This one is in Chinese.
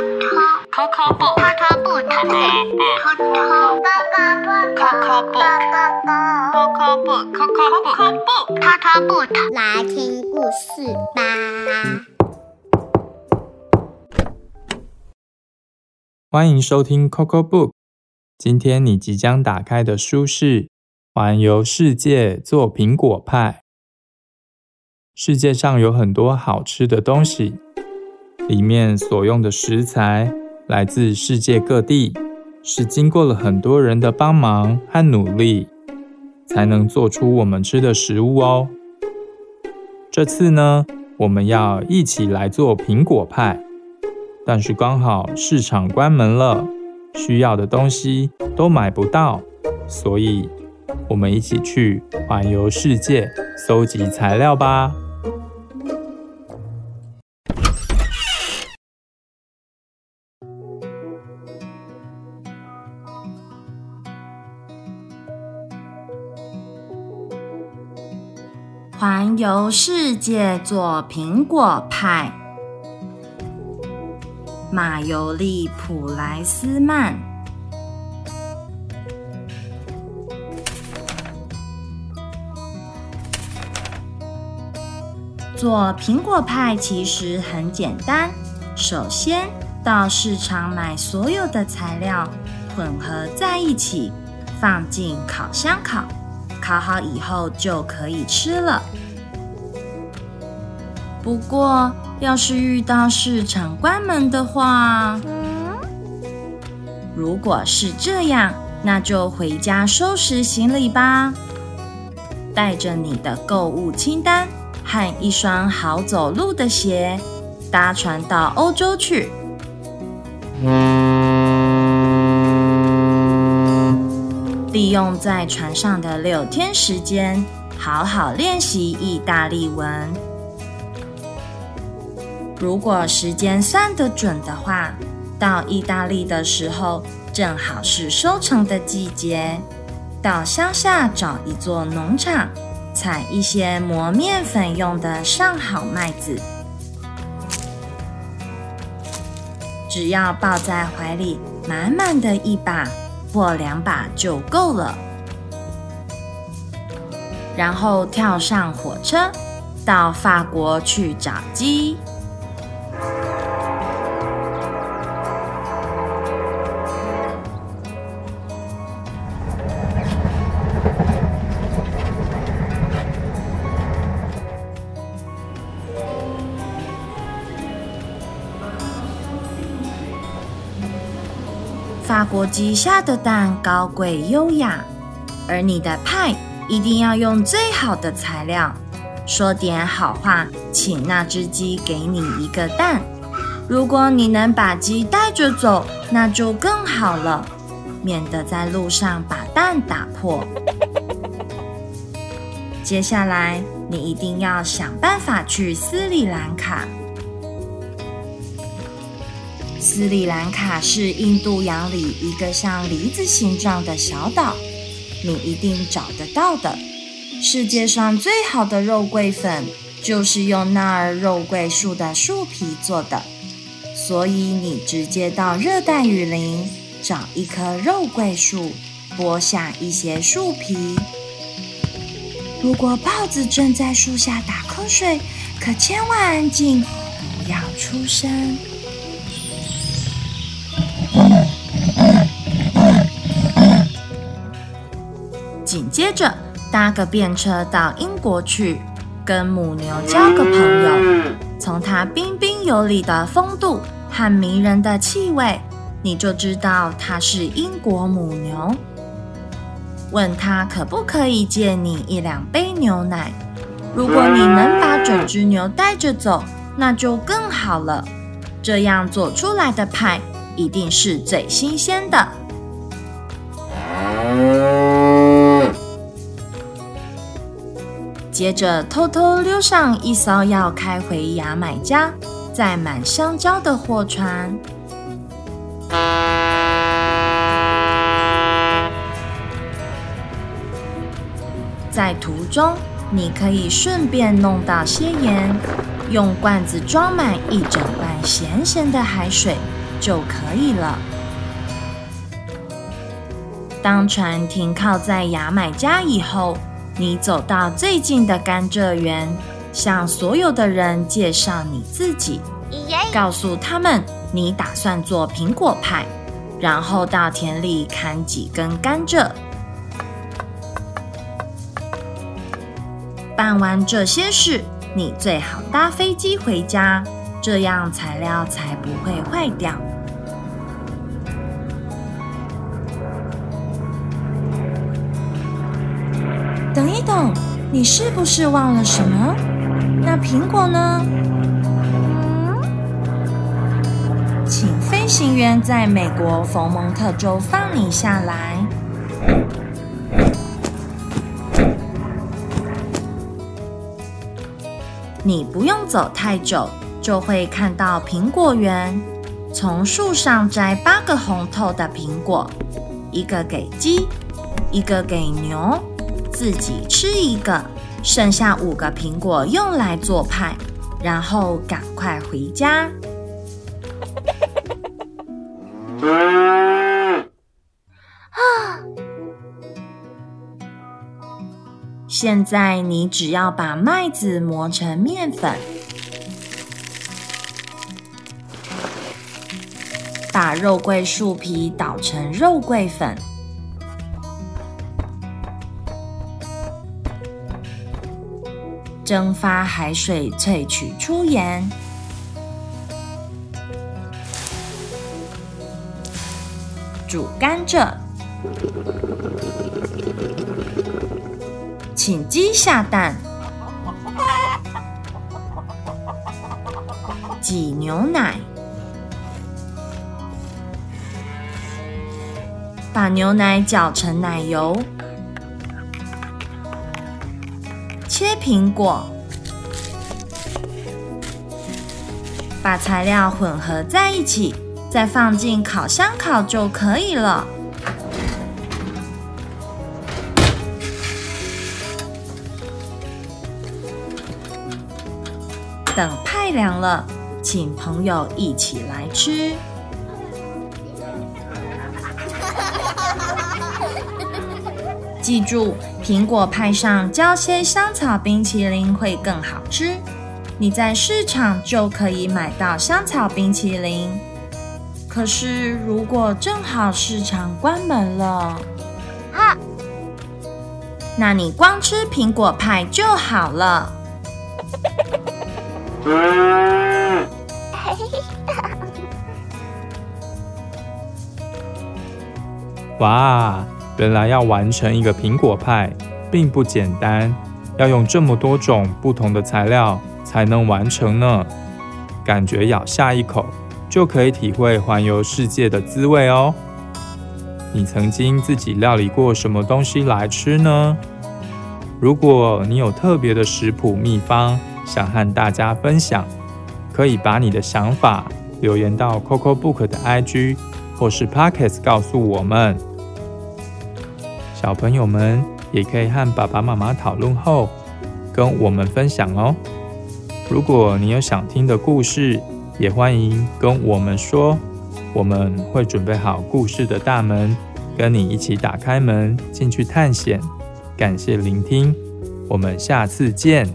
Coco book. Coco book. Coco book. 来听故事吧。欢迎收听 Coco Book。今天你即将打开的书是《环游世界做苹果派》。世界上有很多好吃的东西，里面所用的食材来自世界各地，是经过了很多人的帮忙和努力，才能做出我们吃的食物哦。这次呢，我们要一起来做苹果派，但是刚好市场关门了，需要的东西都买不到，所以我们一起去环游世界，搜集材料吧。环游世界做苹果派，马尤利·普莱斯曼。做苹果派其实很简单，首先到市场买所有的材料，混合在一起，放进烤箱烤。烤好以后就可以吃了。不过，要是遇到市场关门的话，如果是这样，那就回家收拾行李吧，带着你的购物清单和一双好走路的鞋，搭船到欧洲去。利用在船上的六天时间，好好练习意大利文。如果时间算得准的话，到意大利的时候正好是收成的季节。到乡下找一座农场，采一些磨面粉用的上好麦子，只要抱在怀里，满满的一把。或两把就够了，然后跳上火车，到法国去找鸡。法国鸡下的蛋高贵优雅，而你的派一定要用最好的材料。说点好话，请那只鸡给你一个蛋。如果你能把鸡带着走，那就更好了，免得在路上把蛋打破。接下来，你一定要想办法去斯里兰卡。斯里兰卡是印度洋里一个像梨子形状的小岛，你一定找得到的。世界上最好的肉桂粉就是用那儿肉桂树的树皮做的，所以你直接到热带雨林找一棵肉桂树，剥下一些树皮。如果豹子正在树下打瞌睡，可千万安静，不要出声。紧接着搭个便车到英国去，跟母牛交个朋友。从它彬彬有礼的风度和迷人的气味，你就知道它是英国母牛。问他可不可以借你一两杯牛奶？如果你能把整只牛带着走，那就更好了。这样做出来的派一定是最新鲜的。接着偷偷溜上一艘要开回牙买加、载满香蕉的货船，在途中你可以顺便弄到些盐，用罐子装满一整罐咸咸的海水，就可以了。当船停靠在牙买加以后，你走到最近的甘蔗园，向所有的人介绍你自己，告诉他们你打算做苹果派，然后到田里砍几根甘蔗。办完这些事，你最好搭飞机回家，这样材料才不会坏掉。等一等，你是不是忘了什么？那苹果呢？请飞行员在美国佛蒙特州放你下来。你不用走太久，就会看到苹果园。从树上摘八个红透的苹果，一个给鸡，一个给牛，自己吃一个，剩下五个苹果用来做派，然后赶快回家。啊现在你只要把麦子磨成面粉，把肉桂树皮捣成肉桂粉，蒸发海水萃取出盐，煮甘蔗。请鸡下蛋，挤牛奶，把牛奶搅成奶油，苹果，把材料混合在一起，再放进烤箱烤就可以了。等派凉了，请朋友一起来吃。记住，苹果派上浇些香草冰淇淋会更好吃。你在市场就可以买到香草冰淇淋。可是，如果正好市场关门了，啊，那你光吃苹果派就好了。哇，原来要完成一个苹果派并不简单，要用这么多种不同的材料才能完成呢。感觉咬下一口就可以体会环游世界的滋味哦。你曾经自己料理过什么东西来吃呢？如果你有特别的食谱秘方想和大家分享，可以把你的想法留言到 Coco Book 的 IG 或是 Pockets 告诉我们。小朋友们也可以和爸爸妈妈讨论后跟我们分享哦。如果你有想听的故事，也欢迎跟我们说，我们会准备好故事的大门，跟你一起打开门进去探险。感谢聆听，我们下次见。